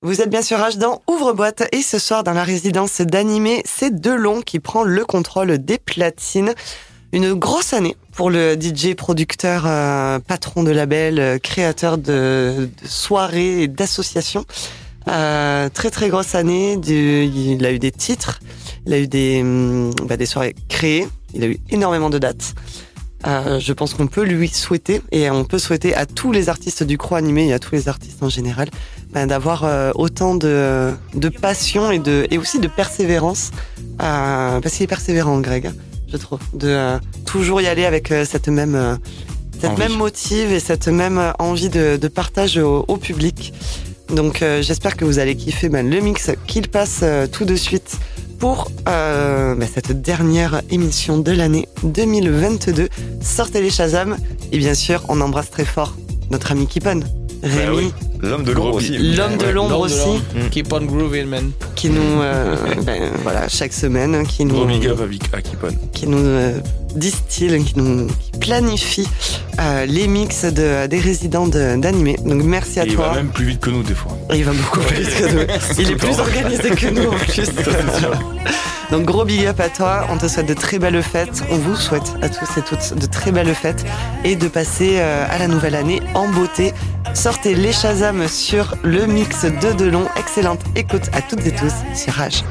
Vous êtes bien sûr H dans Ouvre-boîte et ce soir dans la résidence d'animé, c'est Delon qui prend le contrôle des platines. Une grosse année pour le DJ producteur, euh, patron de label, euh, créateur de, de soirées et d'associations. Euh, très très grosse année. Du, il a eu des titres, il a eu des, hum, bah, des soirées créées, il a eu énormément de dates. Euh, je pense qu'on peut lui souhaiter et on peut souhaiter à tous les artistes du croix animé et à tous les artistes en général ben, d'avoir euh, autant de, de passion et, de, et aussi de persévérance euh, parce qu'il est persévérant Greg je trouve de euh, toujours y aller avec euh, cette même euh, cette Envie. même motive et cette même envie de, de partage au, au public. Donc euh, j'espère que vous allez kiffer ben, le mix qu'il passe euh, tout de suite pour euh, ben, cette dernière émission de l'année 2022 sortez les Shazam et bien sûr on embrasse très fort notre ami Kipon Rémi Bah oui. L'homme de l'ombre aussi. l'homme de l'ombre L'homme de aussi l'ombre. Keep on grooving, man. qui nous euh, ben, voilà chaque semaine qui nous Gros big up à Vic- à Kipon. qui nous euh, distille qui nous qui planifie euh, les mix de, des résidents de- d'animé donc merci à Et il toi va même plus vite que nous des fois. Et il va beaucoup plus vite que nous il est plus organisé que nous en plus donc gros big up à toi. On te souhaite de très belles fêtes. On vous souhaite à tous et toutes de très belles fêtes et de passer euh, à la nouvelle année en beauté. Sortez les Shazam sur le mix de Delon. Excellente écoute à toutes et tous sur Rage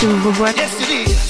to, what? Yes, it is.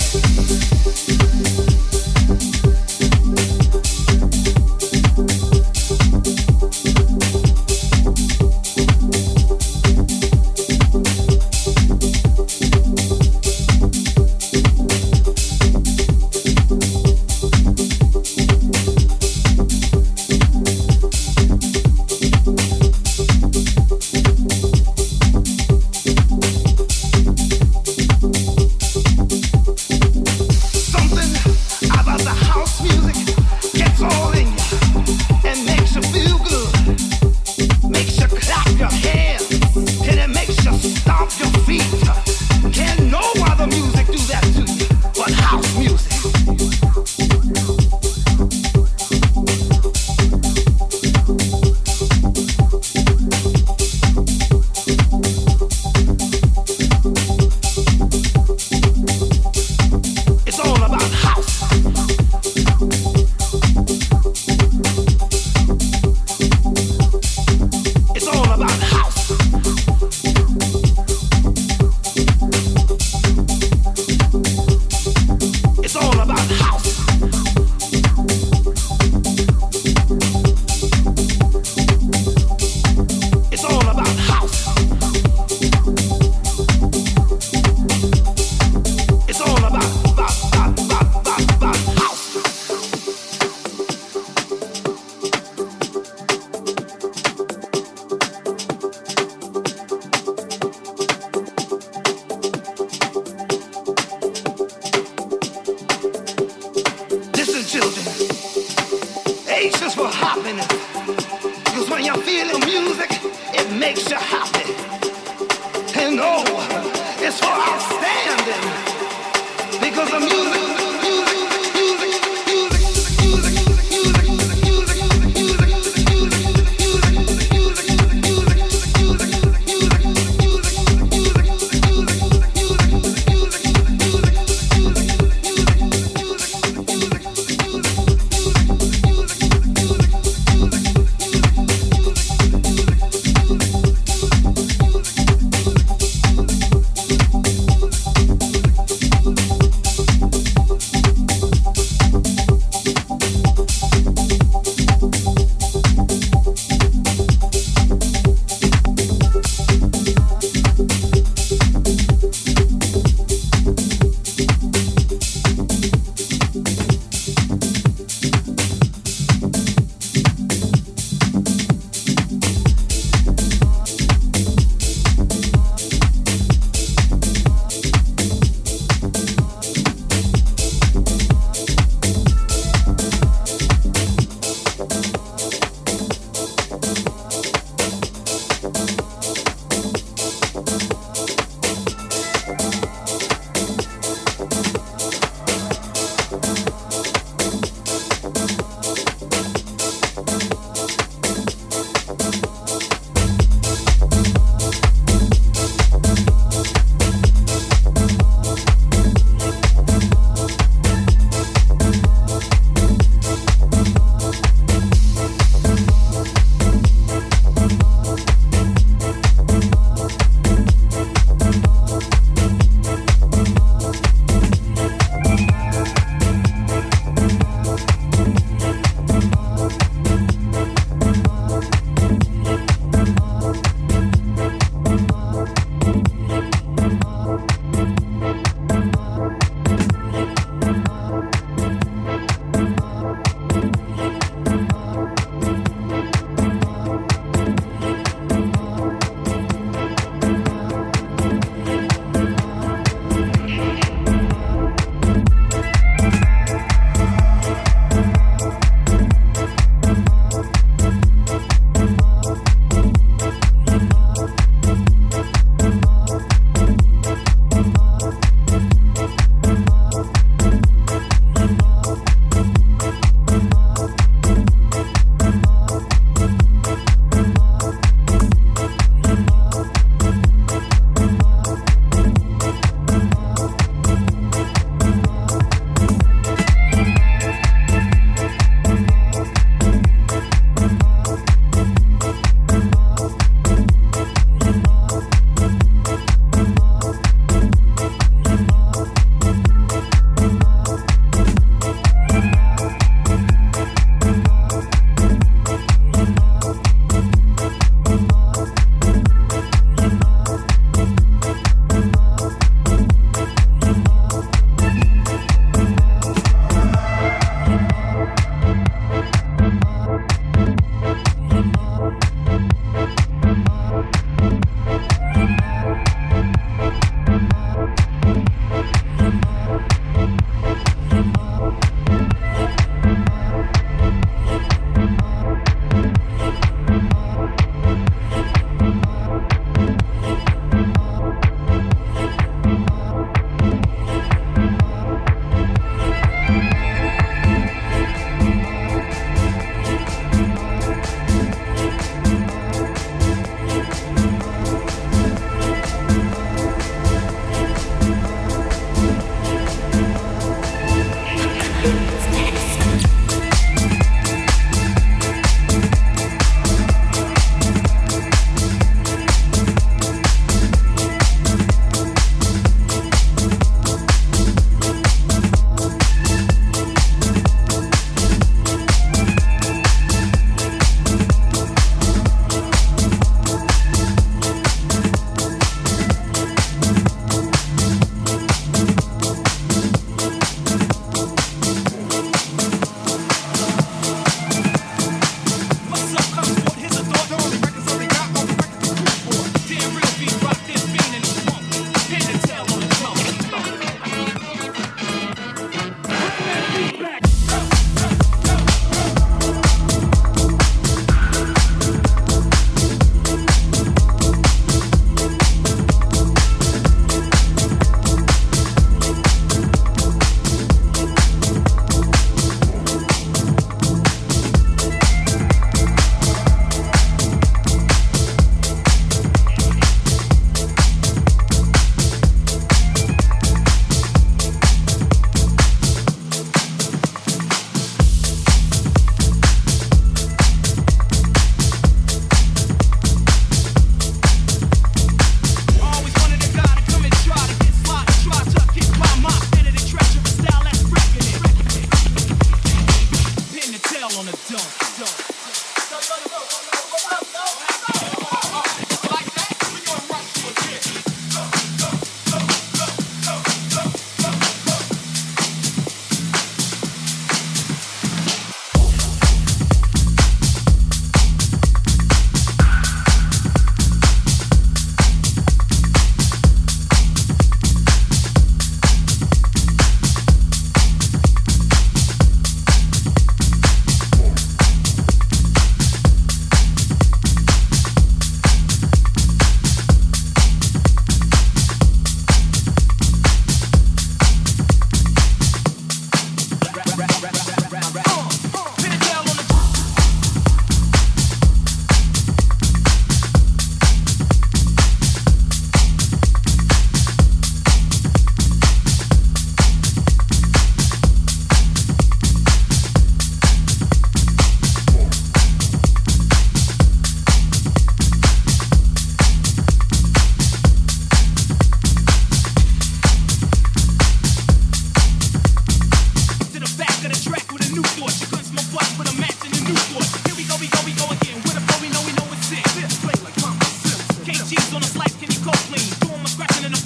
She's on a slice, can you call clean? Doing my scratching in the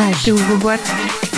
Rage. C'est ouvre-boîte.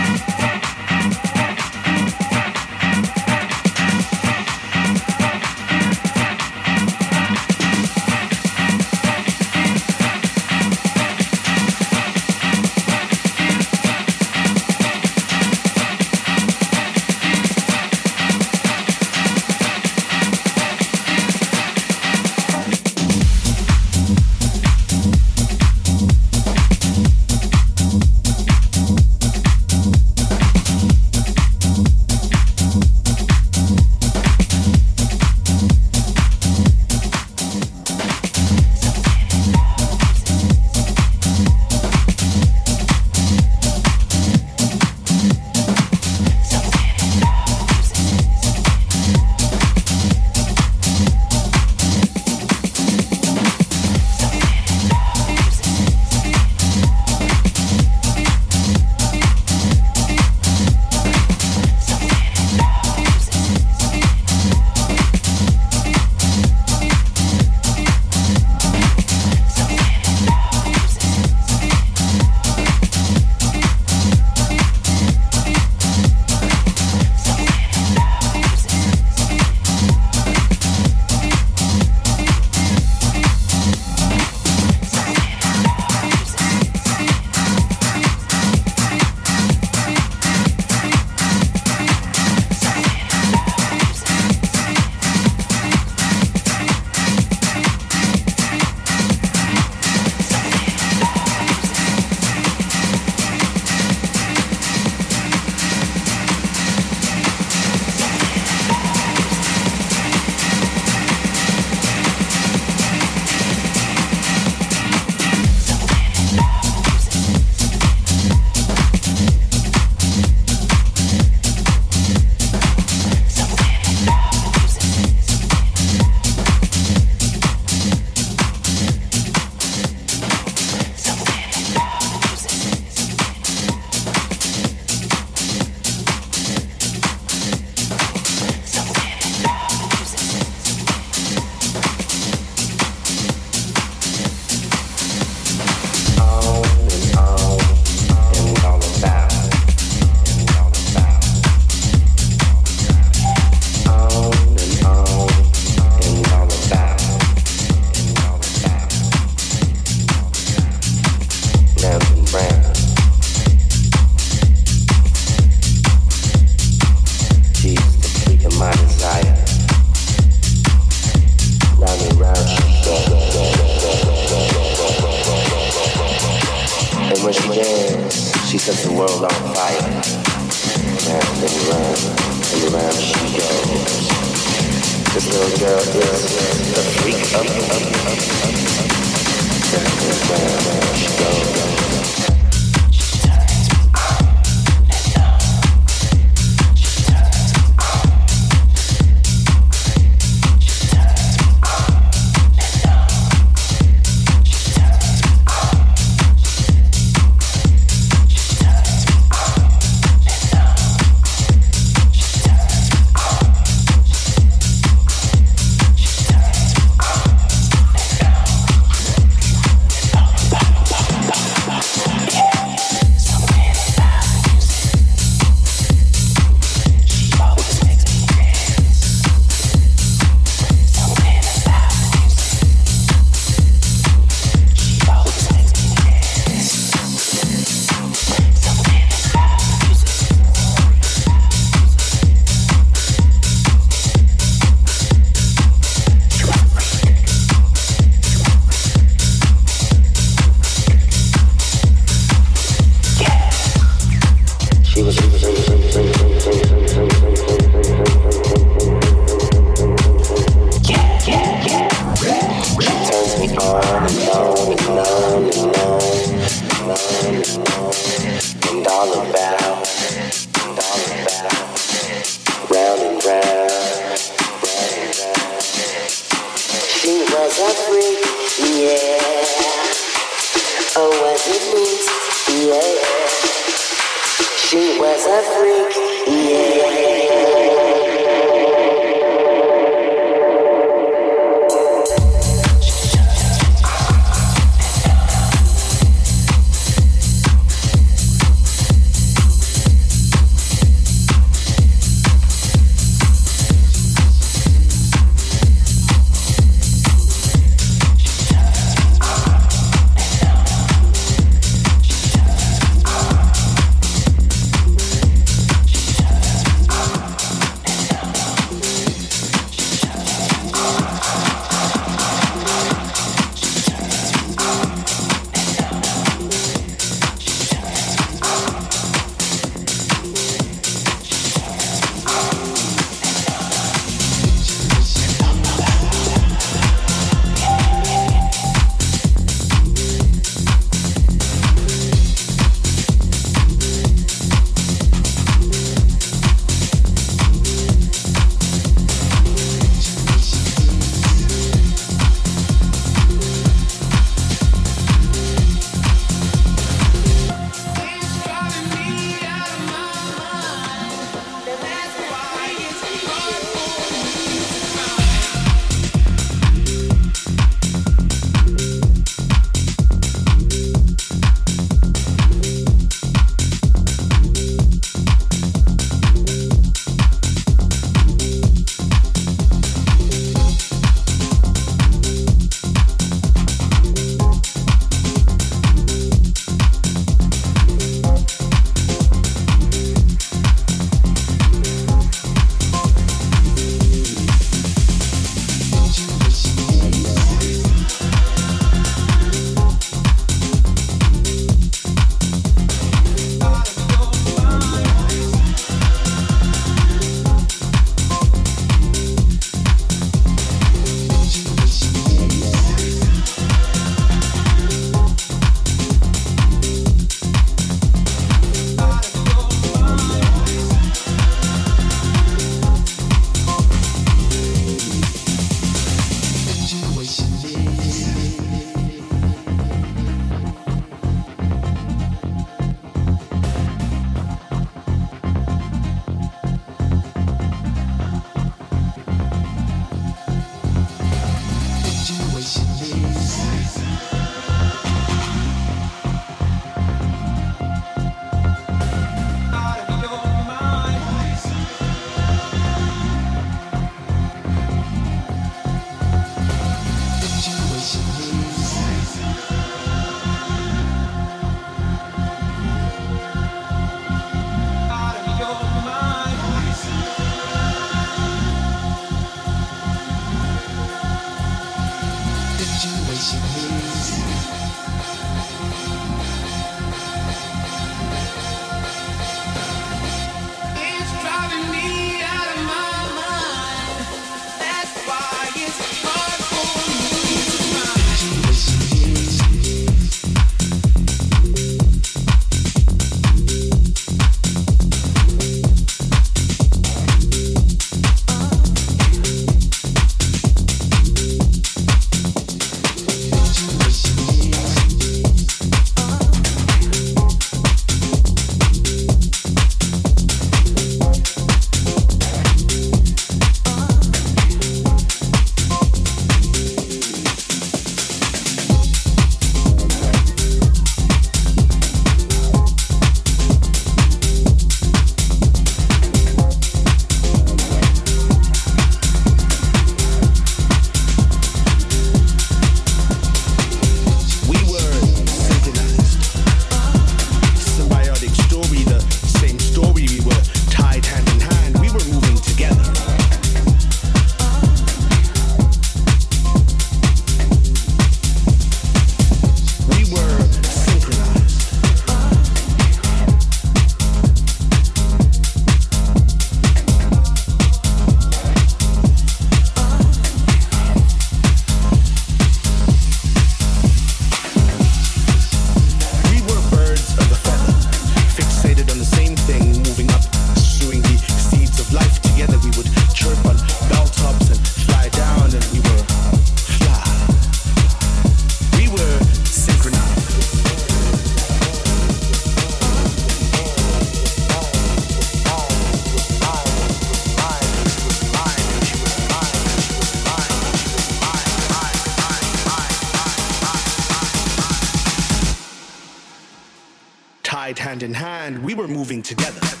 Tied hand in hand. We were moving together.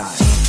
Rage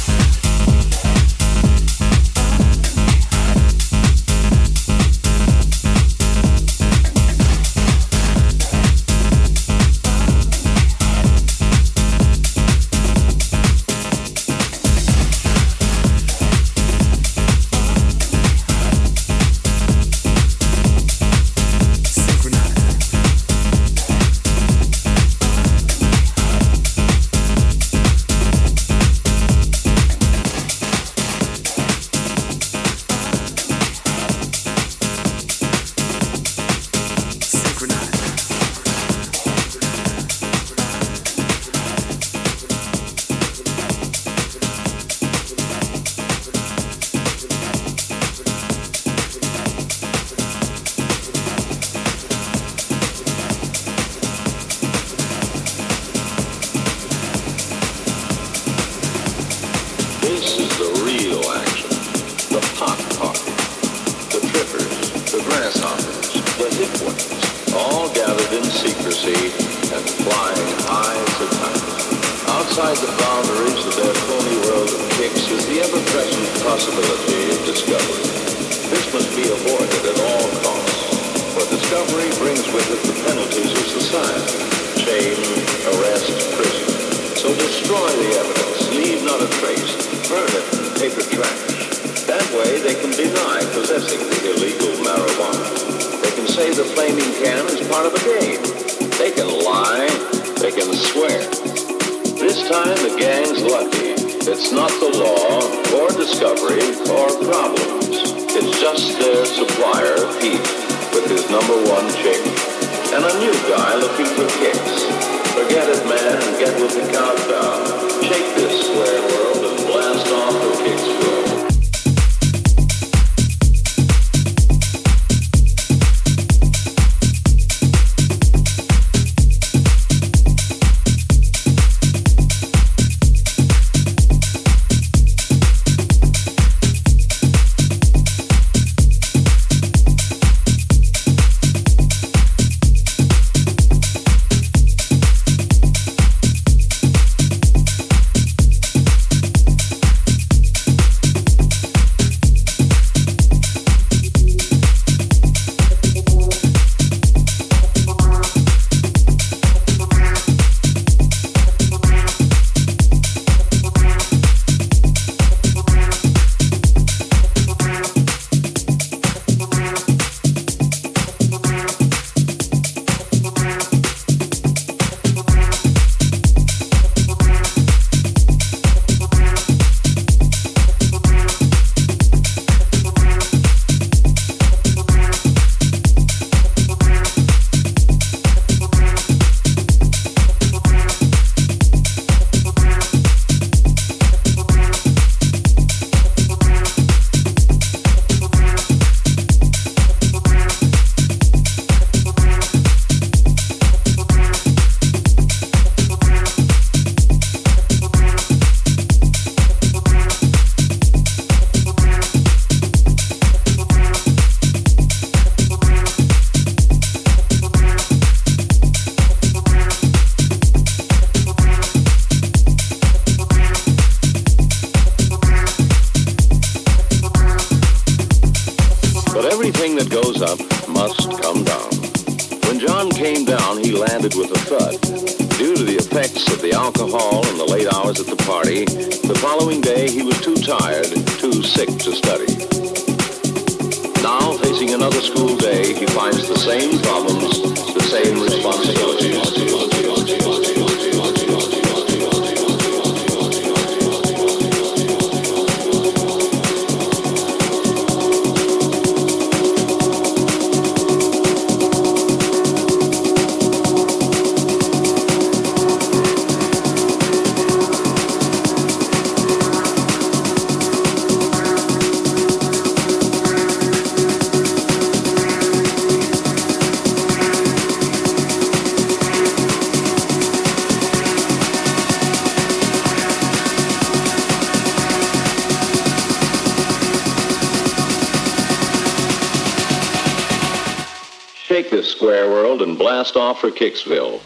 the evidence, leave not a trace, burn it in paper trash. That way they can deny possessing the illegal marijuana. They can say the flaming can is part of a game. They can lie, they can swear. This time the gang's lucky. It's not the law, or discovery, or problems. It's just their supplier, Pete, with his number one chick, and a new guy looking for kicks. Forget it, man, and get with the countdown. Shake this square world and blast off the Kicksville. For Kicksville.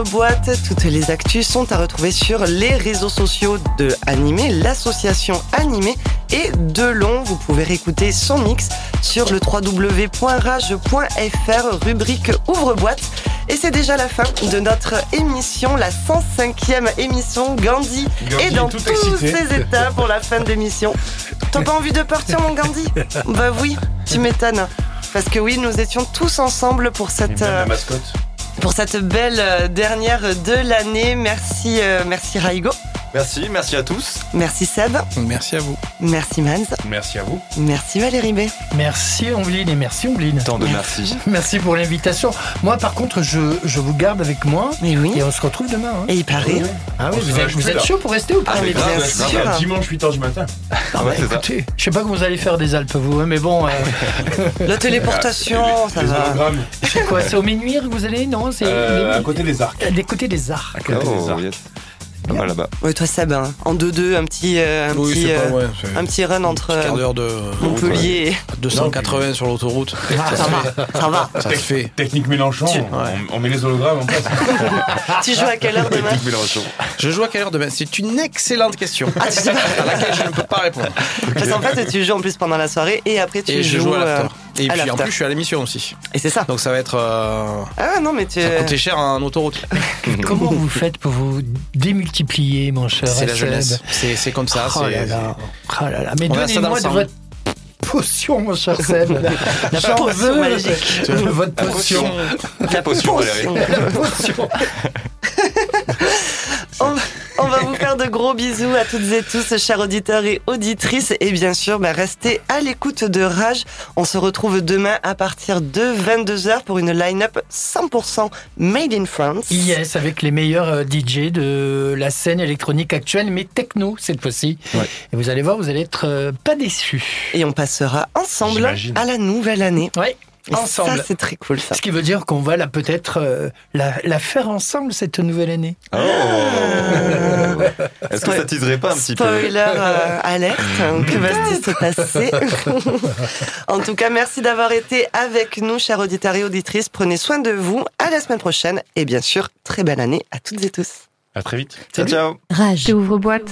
Ouvre-boîte. Toutes les actus sont à retrouver sur les réseaux sociaux de Animé, l'association Animé et Delon. Vous pouvez réécouter son mix sur le www.rage.fr, rubrique Ouvre-boîte. Et c'est déjà la fin de notre émission, la 105e émission. Gandhi, Gandhi est dans tous excité. ses états pour la fin de l'émission. T'as pas envie de partir, mon Gandhi? Bah oui, tu m'étonnes. Parce que oui, nous étions tous ensemble pour cette, euh, La mascotte. Pour cette belle euh, dernière de l'année. Merci, euh, merci Raigo. Merci, merci à tous. Merci Seb. Merci à vous. Merci Mans. Merci à vous. Merci Valérie B. Merci Ombline et merci Ombline. Tant de merci. Merci pour l'invitation. Moi, par contre, je, je vous garde avec moi Mais oui. et on se retrouve demain. hein. Et il paraît. Ah oui, On se vous êtes, vous êtes chaud pour rester ou pas Ah, mais bien sûr. Ah, Dimanche 8h du matin. Ah bah, ouais, ça. écoutez, je sais pas que vous allez faire des Alpes, vous, hein, mais bon, euh, La téléportation, ça Les va. hologrammes. c'est quoi C'est au Ménuire que vous allez Non, c'est Euh, à côté des arcs. des côtés des arts. À côté des Oh, arcs. yes. Pas mal là-bas. Ouais, toi Seb, hein, en 2-2, un petit, euh, un, Oui, petit, pas euh, un petit run entre un quart euh, de Montpellier et... 280 sur l'autoroute. Ah, ça va, ça va. Ça se fait. Technique Mélenchon, Tu- on, on met les hologrammes en place. Tu joues à quelle heure demain Technique Mélenchon. Je joue à quelle heure demain? C'est une excellente question. Ah, tu sais- à laquelle je ne peux pas répondre. Parce qu'en fait, tu joues en plus pendant la soirée et après tu Et je joues. joue à l'after. Et à puis en plus, je suis à l'émission aussi. Et c'est ça. Donc ça va être. euh, Ah ouais, non, mais tu. Ça coûtait cher en autoroute. Comment vous faites pour vous démultiplier, mon cher C'est la jeunesse. C'est c'est comme ça. Oh c'est- là là. Oh là là. Mais donnez-moi de votre potion, mon cher Seb. La, la Potion potion magique. de votre potion. La potion, Valérie. La potion. On, va vous faire de gros bisous à toutes et tous, chers auditeurs et auditrices. Et bien sûr, bah, restez à l'écoute de Rage. On se retrouve demain à partir de 22h pour une line-up 100% made in France. Yes, avec les meilleurs euh, DJ de la scène électronique actuelle, mais techno cette fois-ci. Ouais. Et vous allez voir, vous allez être euh, pas déçus. Et on passera ensemble J'imagine. à la nouvelle année. Ouais. Et Ensemble. Ça, c'est très cool, ça. Ce qui veut dire qu'on va la peut-être euh, la, la faire ensemble cette nouvelle année. Oh Est-ce que ça teaserait pas un petit peu? Spoiler euh, alerte, hein, que va-t-il se passer En tout cas, merci d'avoir été avec nous, chers auditeurs et auditrices. Prenez soin de vous. À la semaine prochaine. Et bien sûr, très belle année à toutes et tous. À très vite. Ciao, ciao. Rage. Ouvre boîte.